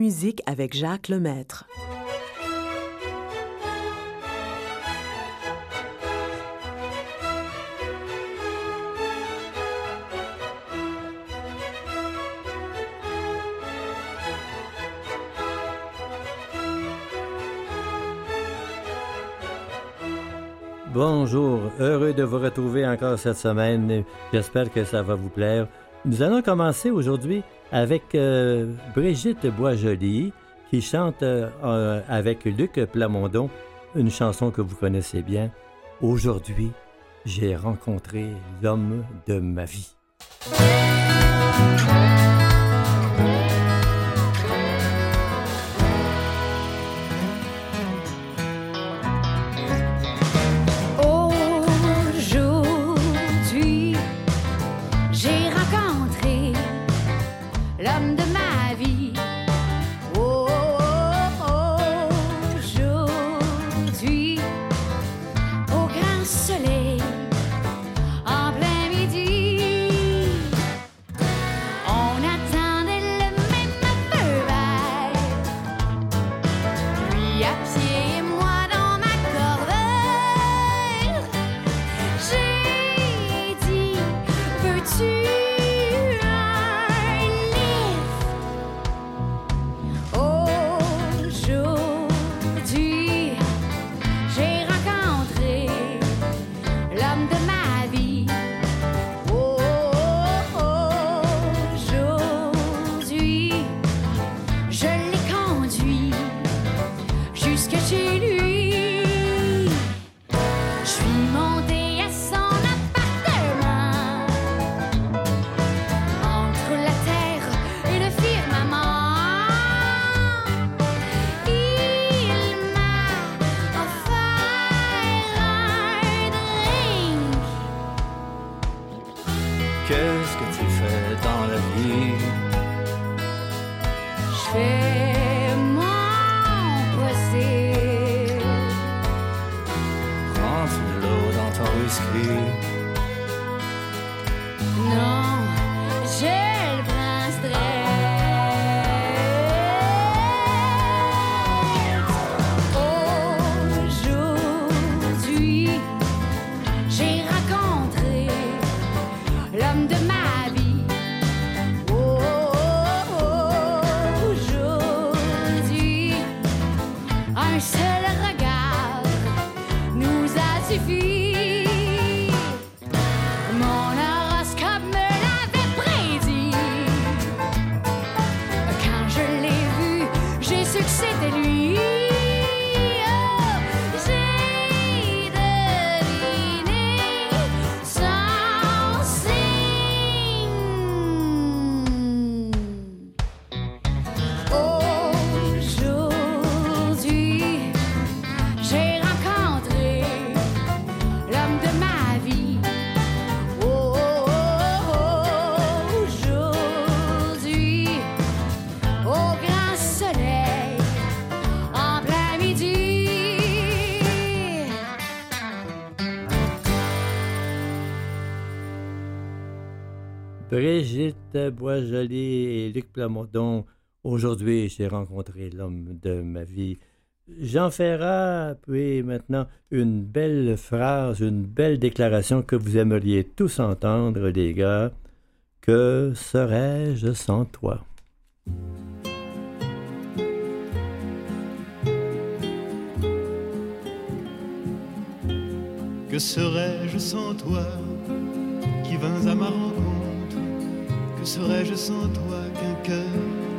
Musique avec Jacques Lemaître. Bonjour, heureux de vous retrouver encore cette semaine. J'espère que ça va vous plaire. Nous allons commencer aujourd'hui avec euh, Brigitte Boisjoli qui chante euh, avec Luc Plamondon une chanson que vous connaissez bien. Aujourd'hui, j'ai rencontré l'homme de ma vie. Brigitte Boisjoli et Luc Plamondon. Aujourd'hui, j'ai rencontré l'homme de ma vie. Jean Ferrat, puis maintenant une belle phrase, une belle déclaration que vous aimeriez tous entendre, les gars. Que serais-je sans toi? Que serais-je sans toi qui vins à ma rencontre? Que serais-je sans toi qu'un cœur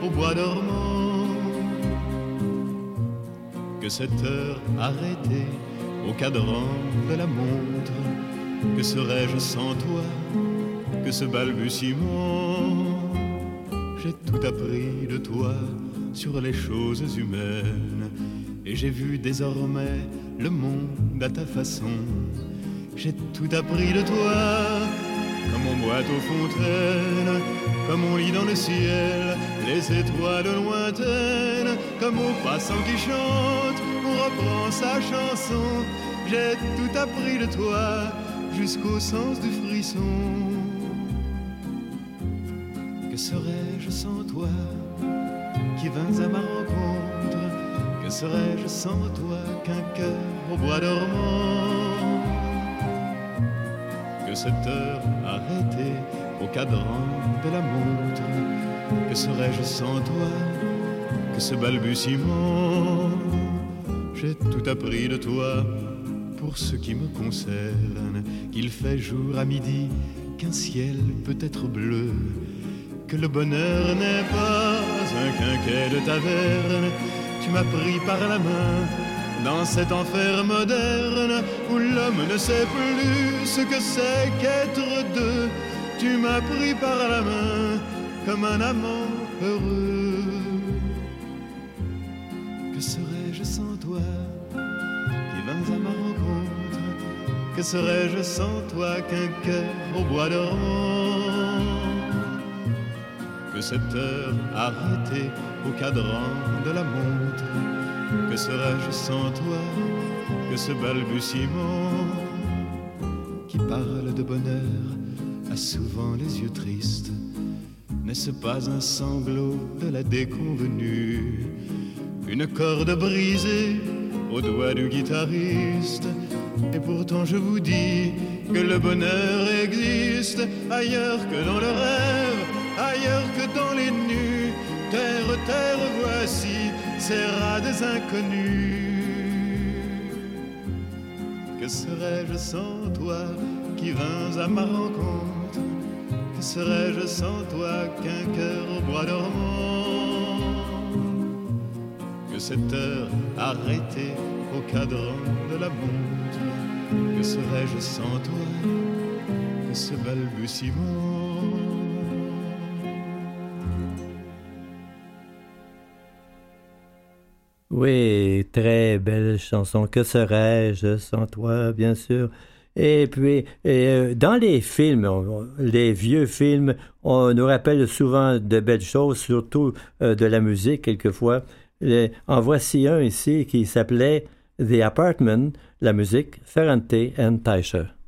au bois dormant Que cette heure arrêtée au cadran de la montre Que serais-je sans toi que ce balbutiement J'ai tout appris de toi sur les choses humaines Et j'ai vu désormais le monde à ta façon J'ai tout appris de toi comme on boite aux fontaines, comme on lit dans le ciel les étoiles lointaines, comme au passant qui chante, on reprend sa chanson. J'ai tout appris de toi jusqu'au sens du frisson. Que serais-je sans toi qui vins à ma rencontre? Que serais-je sans toi qu'un cœur au bois dormant? Que cette heure arrêtée au cadran de la montre. Que serais-je sans toi que ce balbutiement J'ai tout appris de toi pour ce qui me concerne, qu'il fait jour à midi, qu'un ciel peut être bleu, que le bonheur n'est pas un quinquet de taverne. Tu m'as pris par la main dans cet enfer moderne où l'homme ne sait plus ce que c'est qu'être deux. Tu m'as pris par la main comme un amant heureux. Que serais-je sans toi qui vins à ma rencontre? Que serais-je sans toi qu'un cœur au bois dormant Que cette heure arrêtée au cadran de la montre? Serais-je sans toi que ce balbutiement qui parle de bonheur a souvent les yeux tristes? N'est-ce pas un sanglot de la déconvenue Une corde brisée au doigt du guitariste? Et pourtant je vous dis que le bonheur existe Ailleurs que dans le rêve, ailleurs que dans les nus. Terre, terre, voici des inconnus. Que serais-je sans toi qui vins à ma rencontre? Que serais-je sans toi qu'un cœur au bois dormant? Que cette heure arrêtée au cadran de la montre? Que serais-je sans toi que ce balbutiement Très belle chanson. Que serais-je sans toi, bien sûr? Et puis, euh, dans les films, les vieux films, on nous rappelle souvent de belles choses, surtout euh, de la musique quelquefois. en voici un ici qui s'appelait The Apartment, la musique Ferrante and Teicher.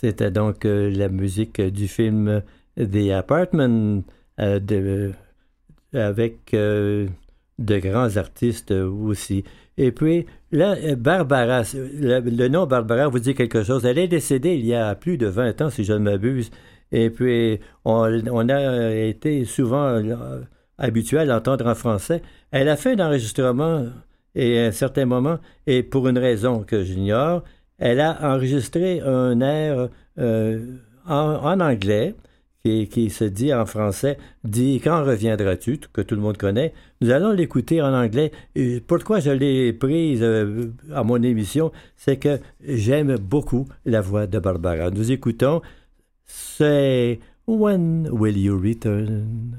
C'était donc euh, la musique du film The Apartment euh, avec euh, de grands artistes aussi. Et puis, là, Barbara, le, nom Barbara vous dit quelque chose. Elle est décédée il y a plus de 20 ans, si je ne m'abuse. Et puis, on, a été souvent habitué à l'entendre en français. Elle a fait un enregistrement et à un certain moment, et pour une raison que j'ignore, elle a enregistré un air euh, en, anglais qui, se dit en français, dit Quand reviendras-tu, que tout le monde connaît. Nous allons l'écouter en anglais. pourquoi je l'ai prise euh, à mon émission, c'est que j'aime beaucoup la voix de Barbara. Nous écoutons, c'est When Will You Return?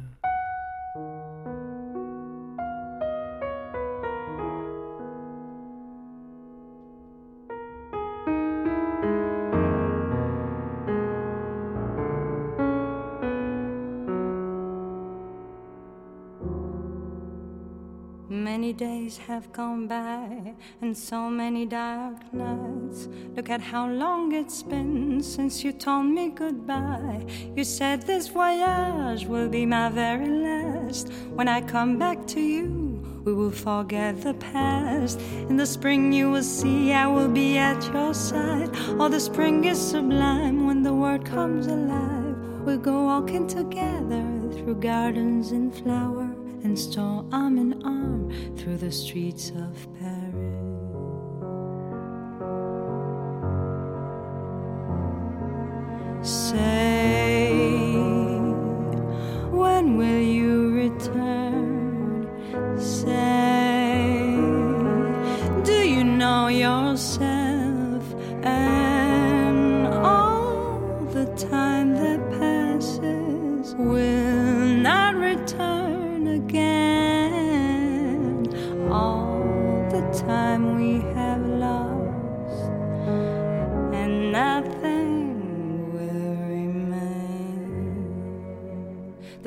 Have gone by and so many dark nights. Look at how long it's been since you told me goodbye. You said this voyage will be my very last. When I come back to you, we will forget the past. In the spring, you will see I will be at your side. Oh, the spring is sublime when the world comes alive. We'll go walking together through gardens and flowers and stroll arm in arm through the streets of Paris. Say, when will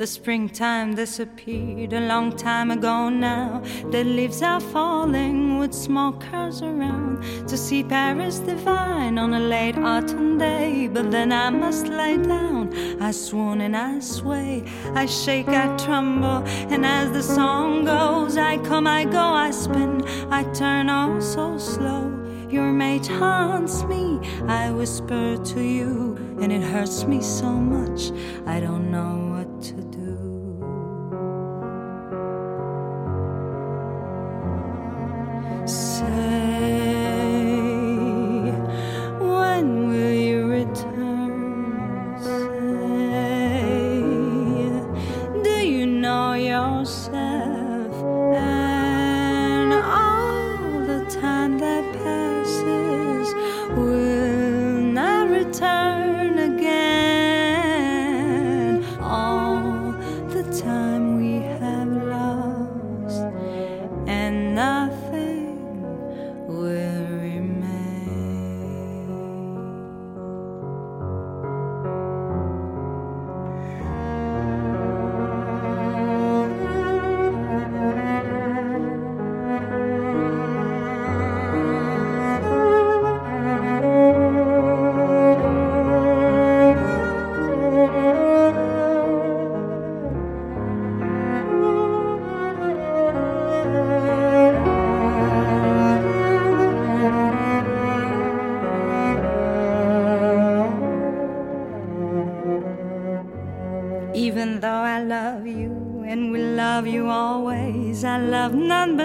The springtime disappeared a long time ago now. The leaves are falling with small curls around to see Paris divine on a late autumn day. But then I must lay down. I swoon and I sway, I shake, I tremble, and as the song goes, I come, I go, I spin, I turn all so slow. Your mate haunts me, I whisper to you, and it hurts me so much, I don't know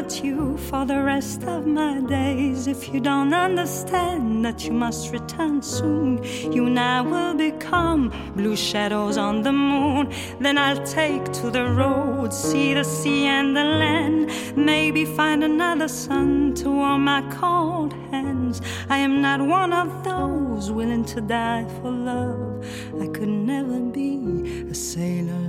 for the rest of my days. If you don't understand that you must return soon, you and I will become blue shadows on the moon. Then I'll take to the road, see the sea and the land. Maybe find another sun to warm my cold hands. I am not one of those willing to die for love. I could never be a sailor's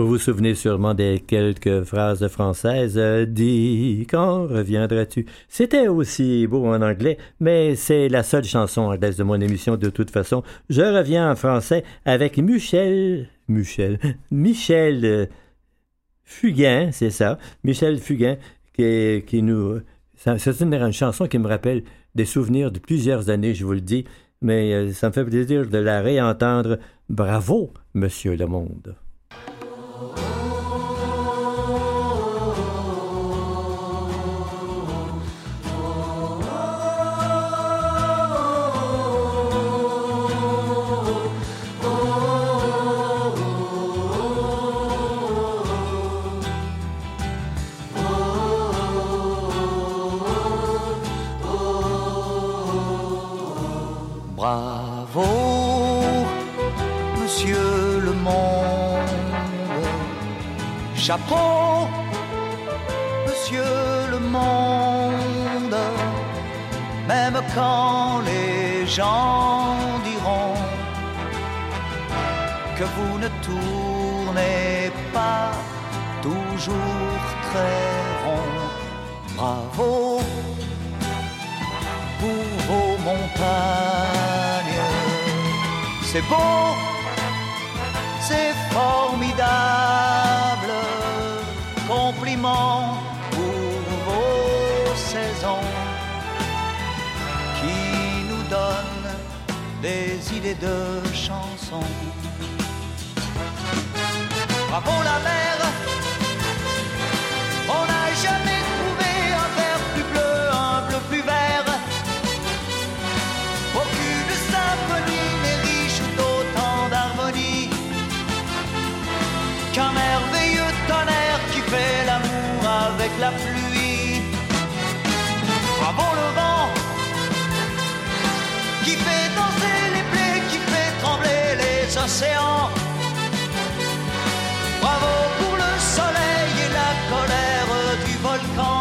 Vous vous souvenez sûrement des quelques phrases françaises. Euh, dis, quand reviendras-tu? C'était aussi beau en anglais, mais c'est la seule chanson anglaise de mon émission de toute façon. Je reviens en français avec Michel, Michel, Michel euh, Fugain, c'est ça, Michel Fugain, qui, nous... C'est une, chanson qui me rappelle des souvenirs de plusieurs années, je vous le dis, mais euh, ça me fait plaisir de la réentendre. Bravo, Monsieur le Monde. Chapeau, monsieur le monde, même quand les gens diront que vous ne tournez pas toujours très rond. Bravo pour vos montagnes, c'est beau, c'est formidable des idées de chansons. Bravo la mer, Bravo pour le soleil et la colère du volcan.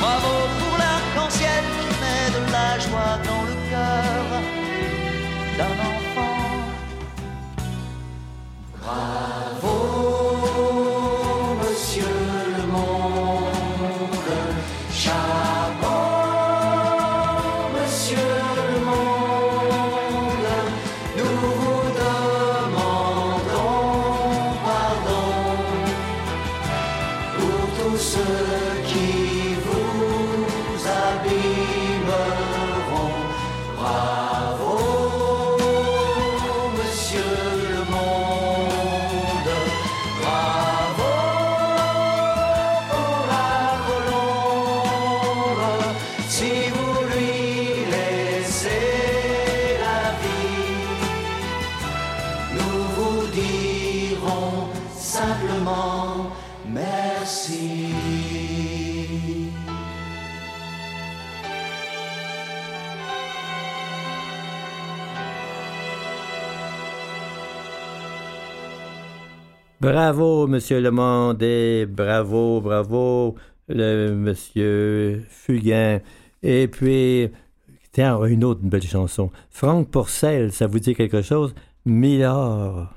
Bravo pour l'arc-en-ciel qui met de la joie dans le cœur d'un enfant. Bravo. Bravo, Monsieur Le Monde, et bravo, bravo, le Monsieur Fugain. Et puis, tiens, une autre belle chanson. Franck Porcel, ça vous dit quelque chose? Millard.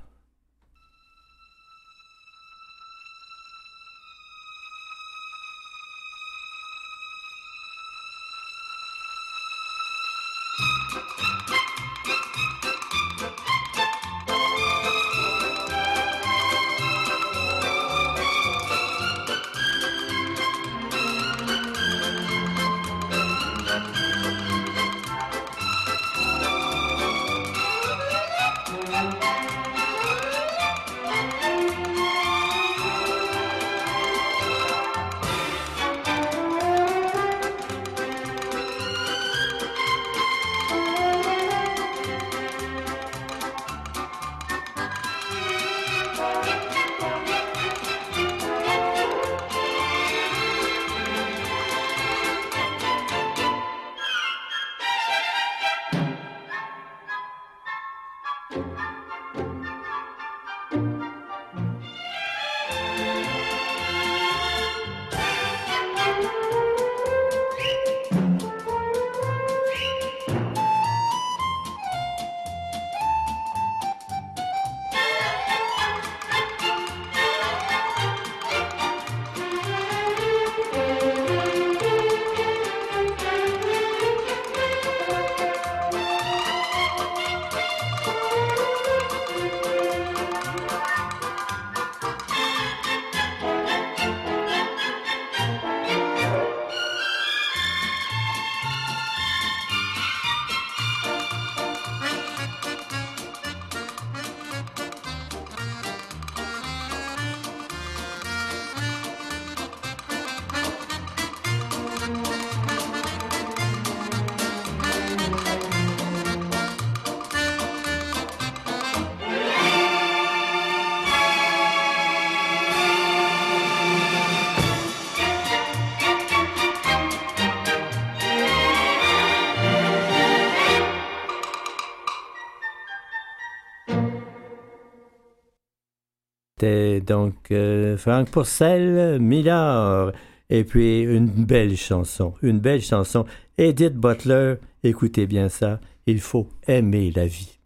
C'était donc euh, Franck Pourcel, Millard. Et puis une belle chanson, une belle chanson. Edith Butler, écoutez bien ça, il faut aimer la vie.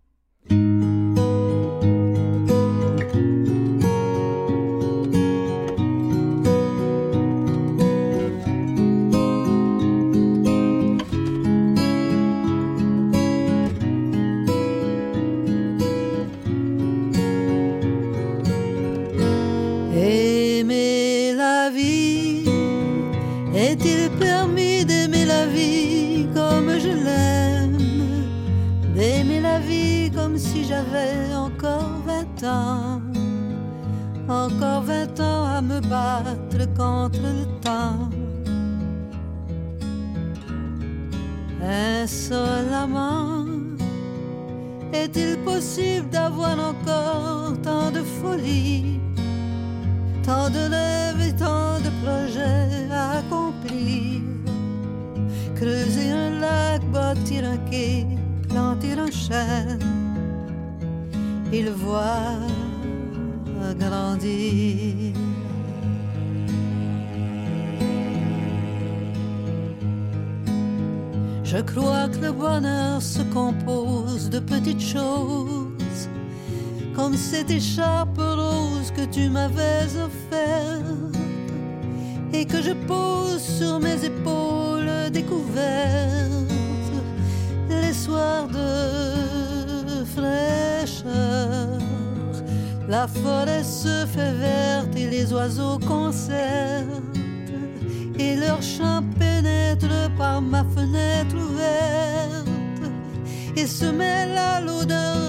Oiseaux concertent. Et leur chant pénètre par ma fenêtre ouverte. Et se mêle à l'odeur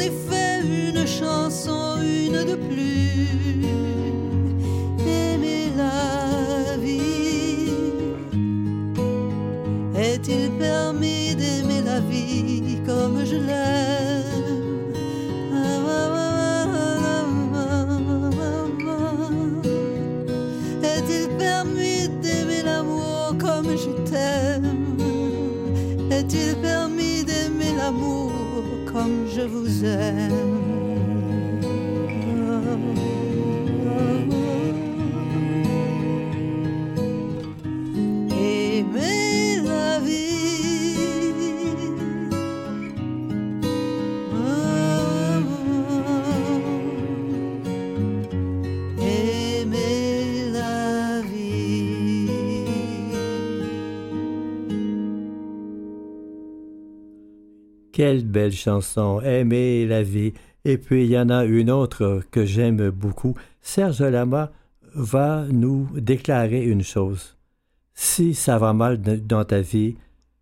et j'en ai fait une chanson, une de plus. Je vous aime. Quelle belle chanson, Aimer la vie. Et puis il y en a une autre que j'aime beaucoup. Serge Lama va nous déclarer une chose. Si ça va mal dans ta vie,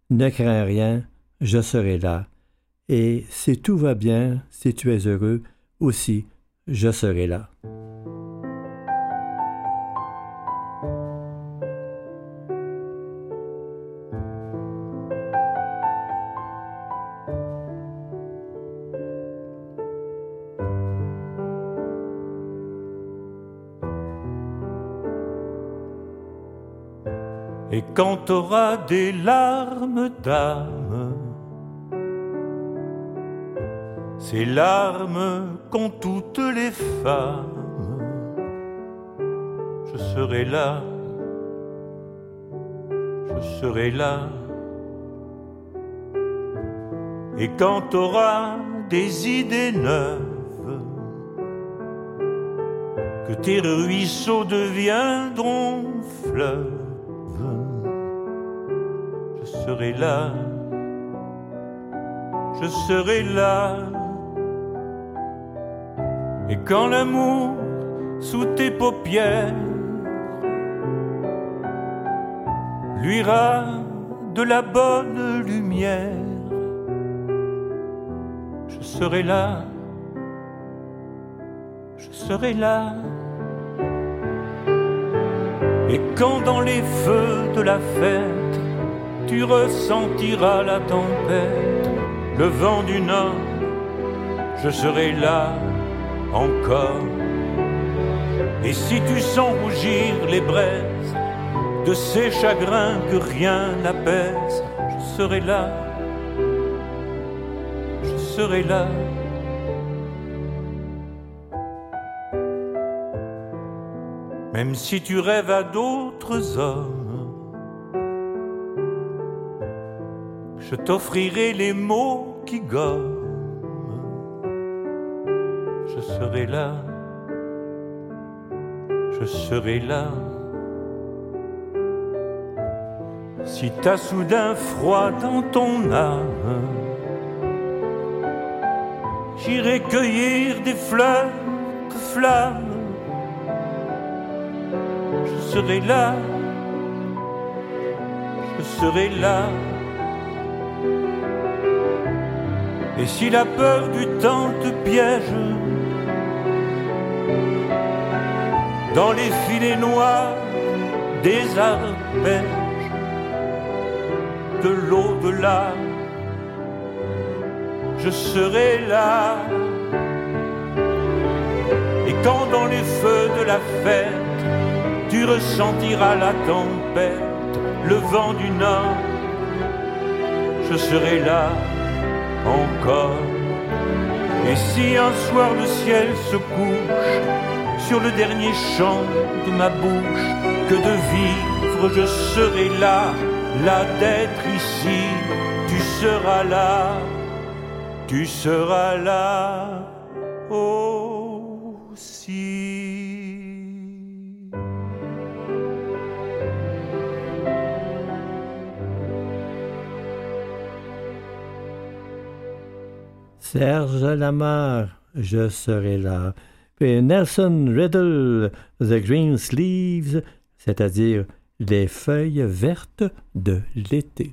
ne crains rien, je serai là. Et si tout va bien, si tu es heureux, aussi, je serai là. Quand t'auras des larmes d'âme, ces larmes qu'ont toutes les femmes, je serai là, je serai là. Et quand t'auras des idées neuves, que tes ruisseaux deviendront fleuves, je serai là, je serai là. Et quand l'amour sous tes paupières luira de la bonne lumière, je serai là, je serai là. Et quand dans les feux de la fête, tu ressentiras la tempête, le vent du nord, je serai là encore. Et si tu sens rougir les braises de ces chagrins que rien n'apaise, je serai là, je serai là. Même si tu rêves à d'autres hommes, je t'offrirai les mots qui gomment. Je serai là, je serai là. Si t'as soudain froid dans ton âme, j'irai cueillir des fleurs de flammes je serai là, je serai là. Et si la peur du temps te piège, dans les filets noirs des arpèges de l'au-delà, je serai là. Et quand dans les feux de la fête, tu ressentiras la tempête, le vent du nord, je serai là encore. Et si un soir le ciel se couche sur le dernier chant de ma bouche, que de vivre je serai là, là d'être ici, tu seras là, tu seras là Serge Lamar, je serai là. Puis Nelson Riddle, The Green Sleeves, c'est-à-dire les feuilles vertes de l'été.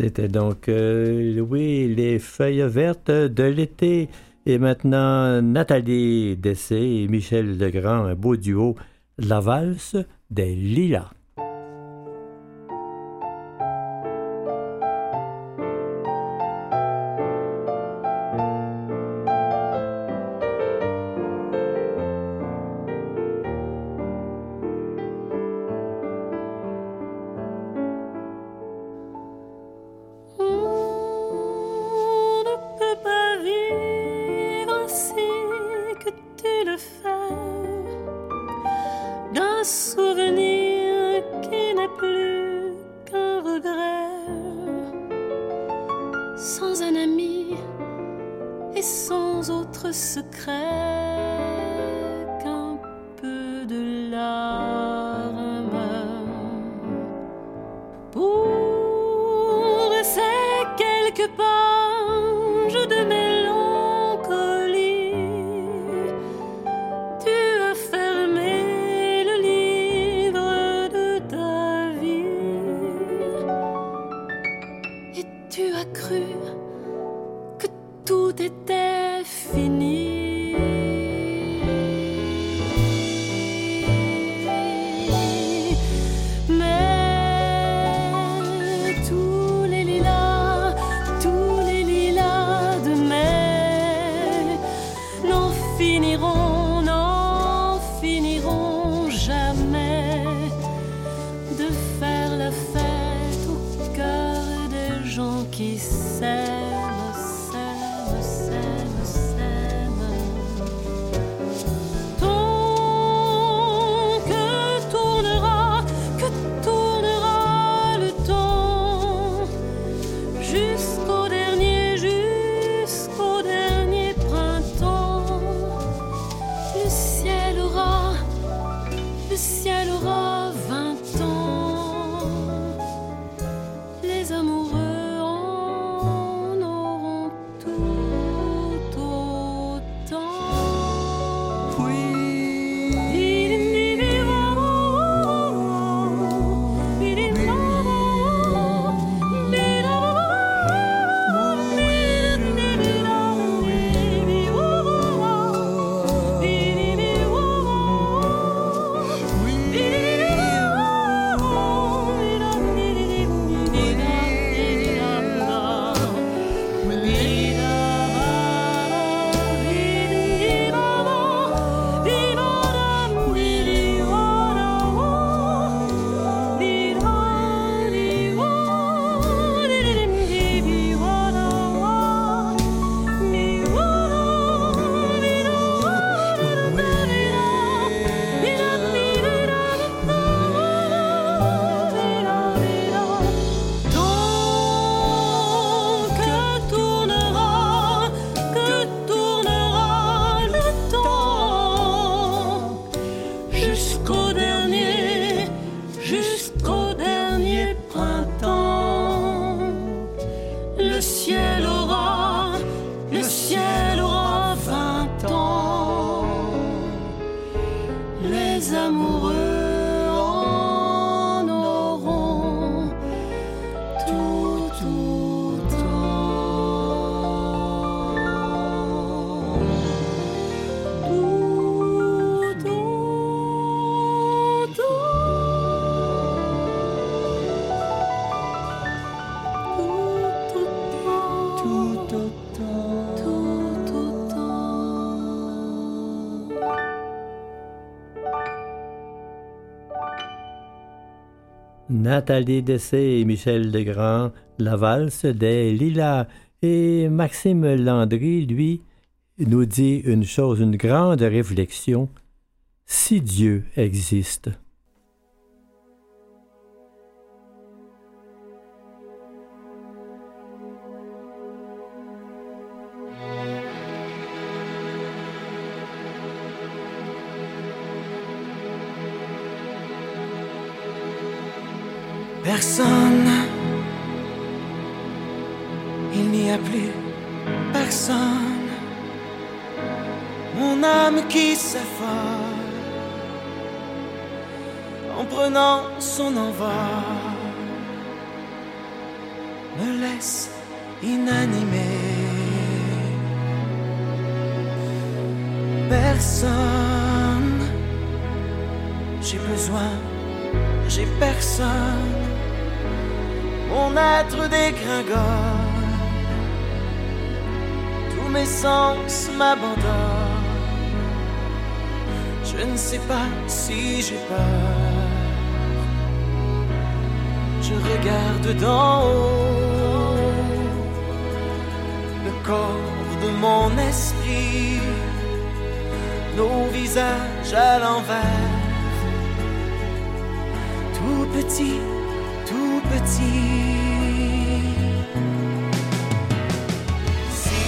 C'était donc, euh, oui, les feuilles vertes de l'été. Et maintenant, Nathalie Dessé et Michel Legrand, un beau duo, La valse des lilas. Nathalie Dessé et Michel Legrand, La valse des lilas. Et Maxime Landry, lui, nous dit une chose, une grande réflexion. Si Dieu existe. Corps de mon esprit, nos visages à l'envers, tout petit, tout petit. Si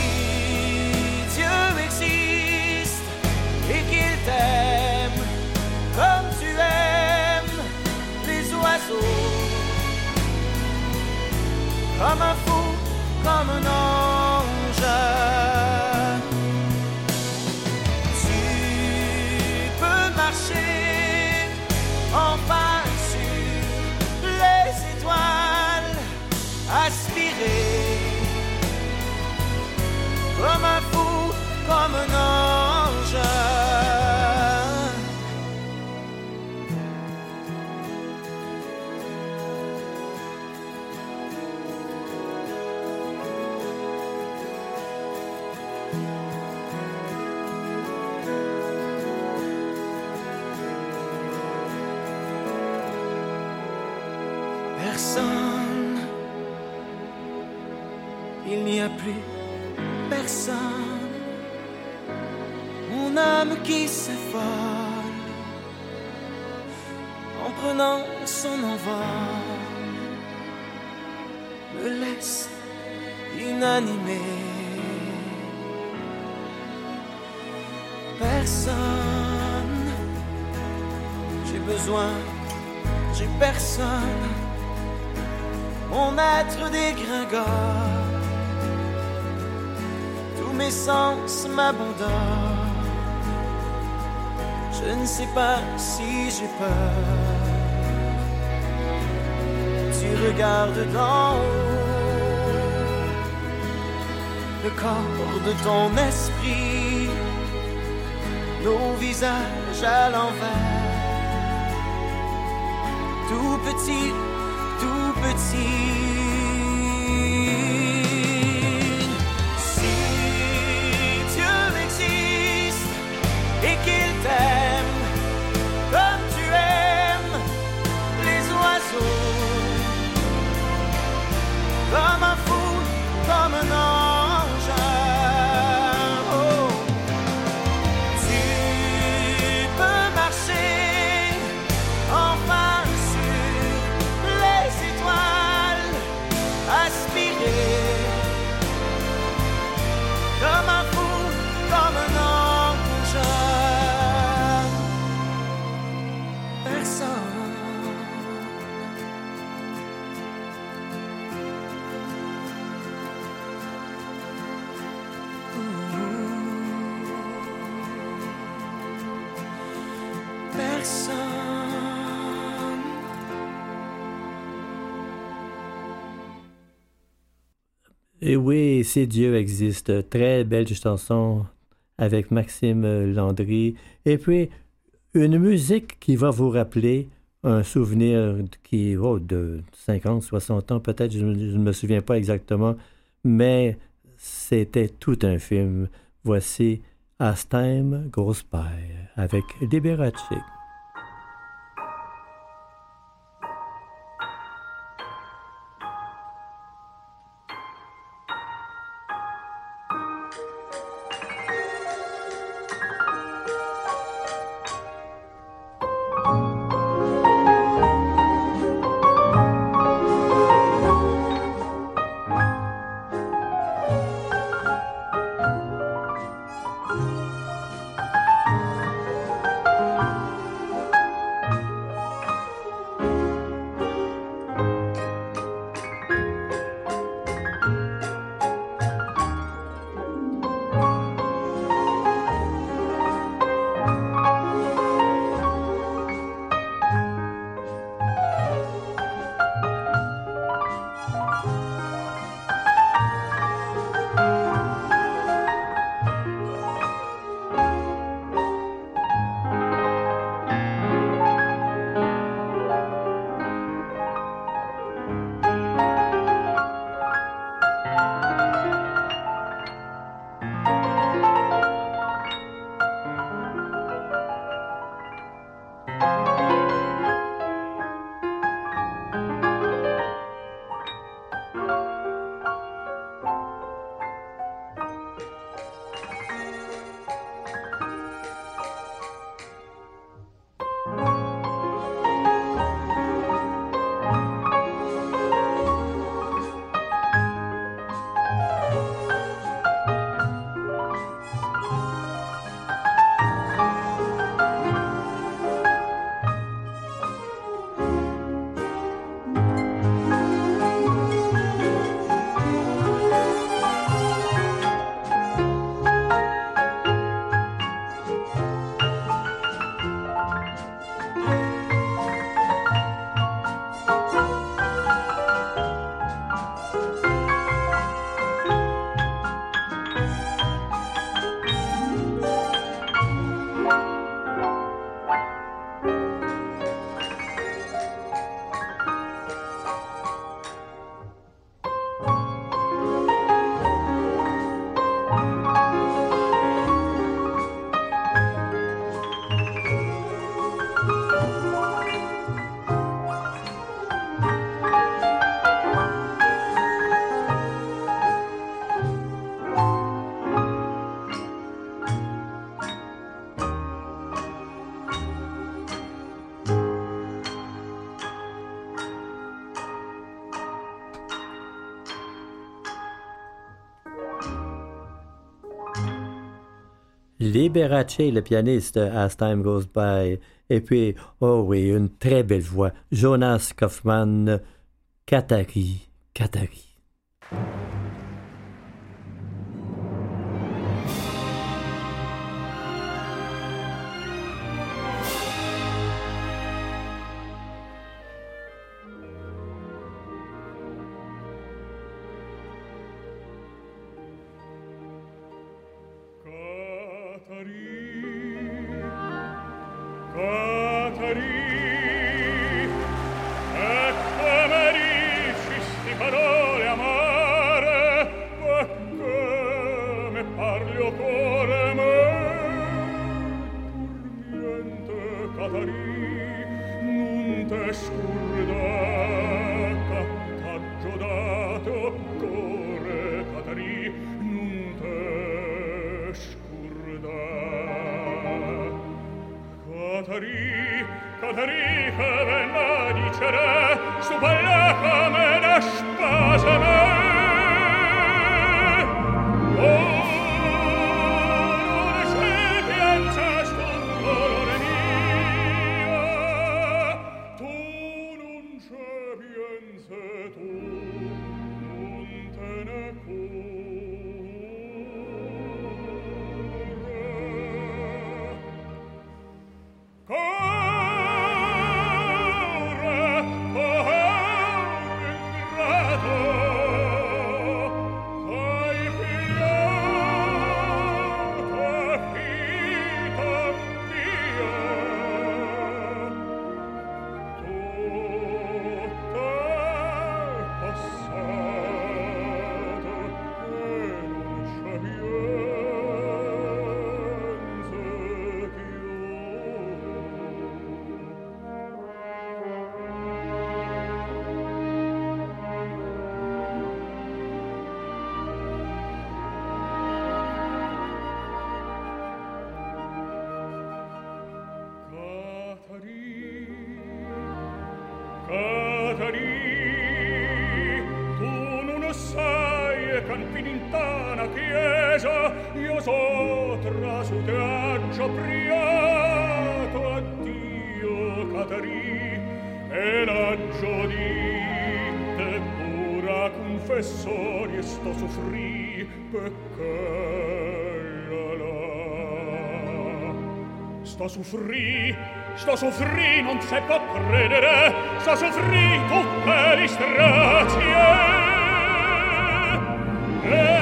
Dieu existe et qu'il t'aime comme tu aimes les oiseaux, comme un fou, comme un ange. Comme un ange. Qui en prenant son envol me laisse inanimé. Personne, j'ai besoin, j'ai personne. Mon être dégringole, tous mes sens m'abandonnent. Je ne sais pas si j'ai peur. Tu regardes haut le corps de ton esprit, nos visages à l'envers, tout petit, tout petit. Et oui, si Dieu existe, très belle chanson avec Maxime Landry. Et puis, une musique qui va vous rappeler un souvenir qui oh, de 50, 60 ans, peut-être, je ne me souviens pas exactement, mais c'était tout un film. Voici As Time avec Liberace. Liberace, le pianiste As Time Goes By. Et puis, oh oui, une très belle voix, Jonas Kaufmann, Katari, Katari. parlio cuore me turmiente catari nun te scurda cattaggio dato core catari nun te scurda catari catari che venna dicere su priato a Dio Caterì e di te pura confessori e sto soffrì peccella sto soffrì sto soffrì non se può credere sto soffrì tutte le strazie e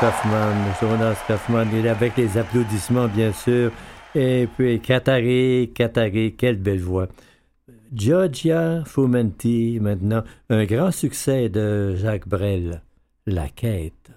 Kaufman, Jonas Kaufman, il est avec les applaudissements, bien sûr. Et puis, Katari, Katari, quelle belle voix. Giorgia Fumenti, maintenant, un grand succès de Jacques Brel, La Quête.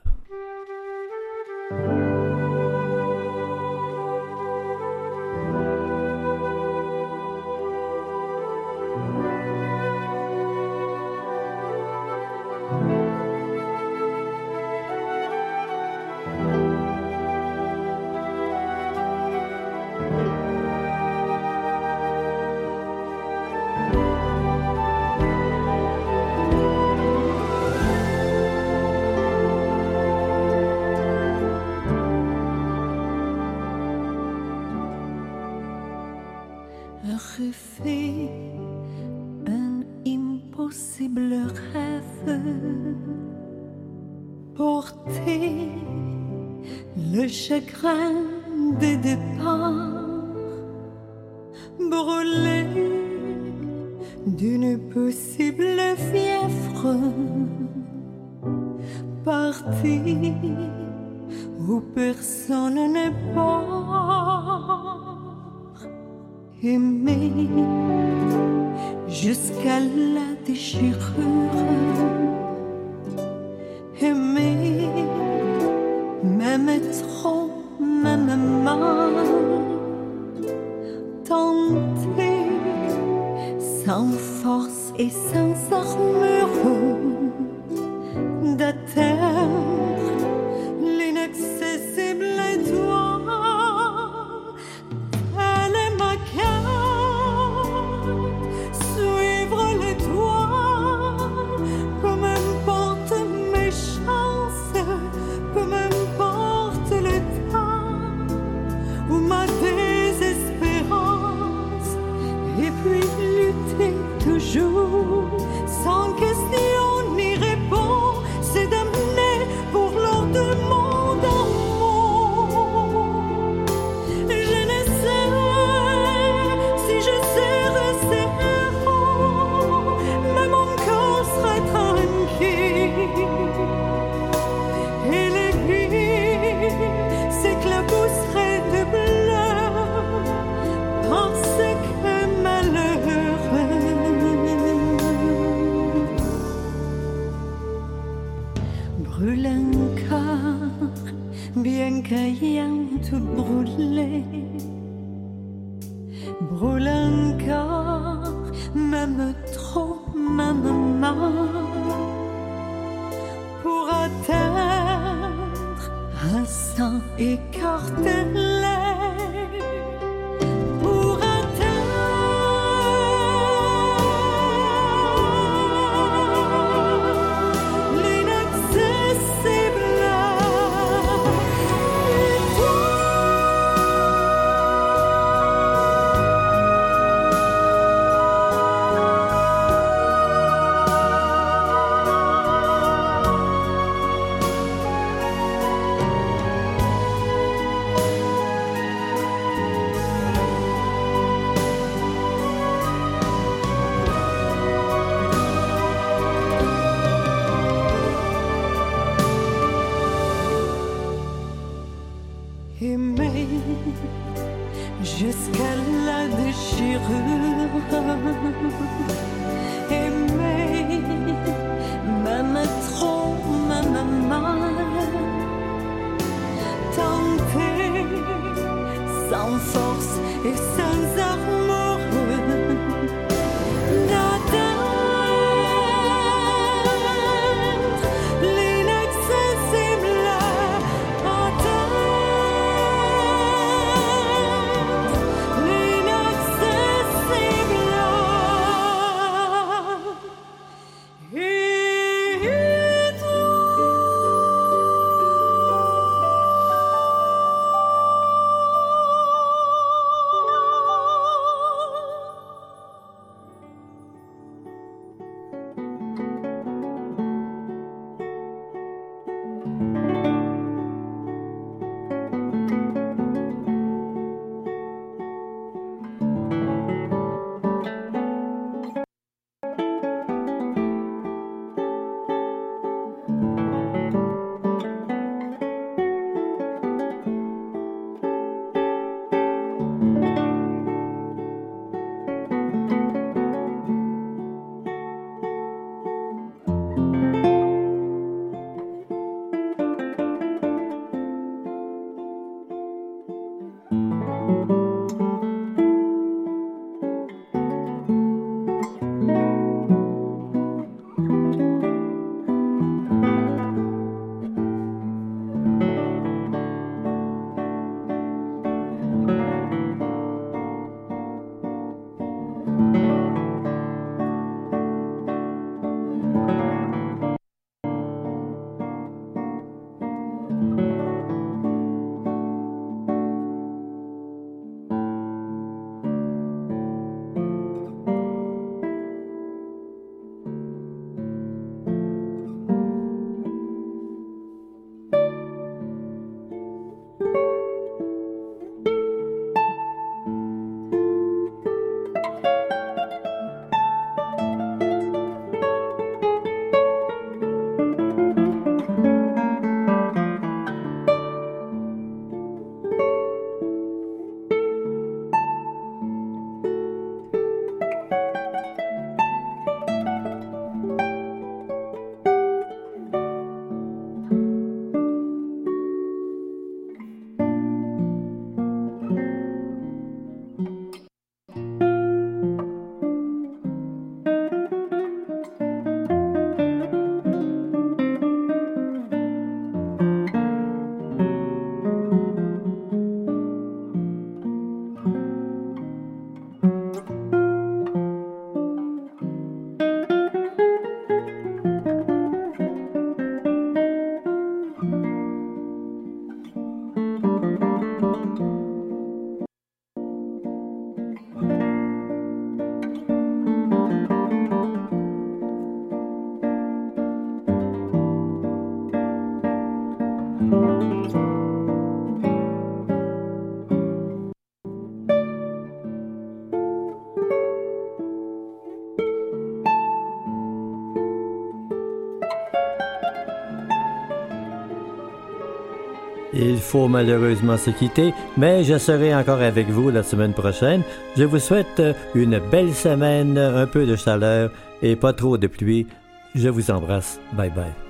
Il faut malheureusement se quitter, mais je serai encore avec vous la semaine prochaine. Je vous souhaite une belle semaine, un peu de chaleur et pas trop de pluie. Je vous embrasse. Bye bye.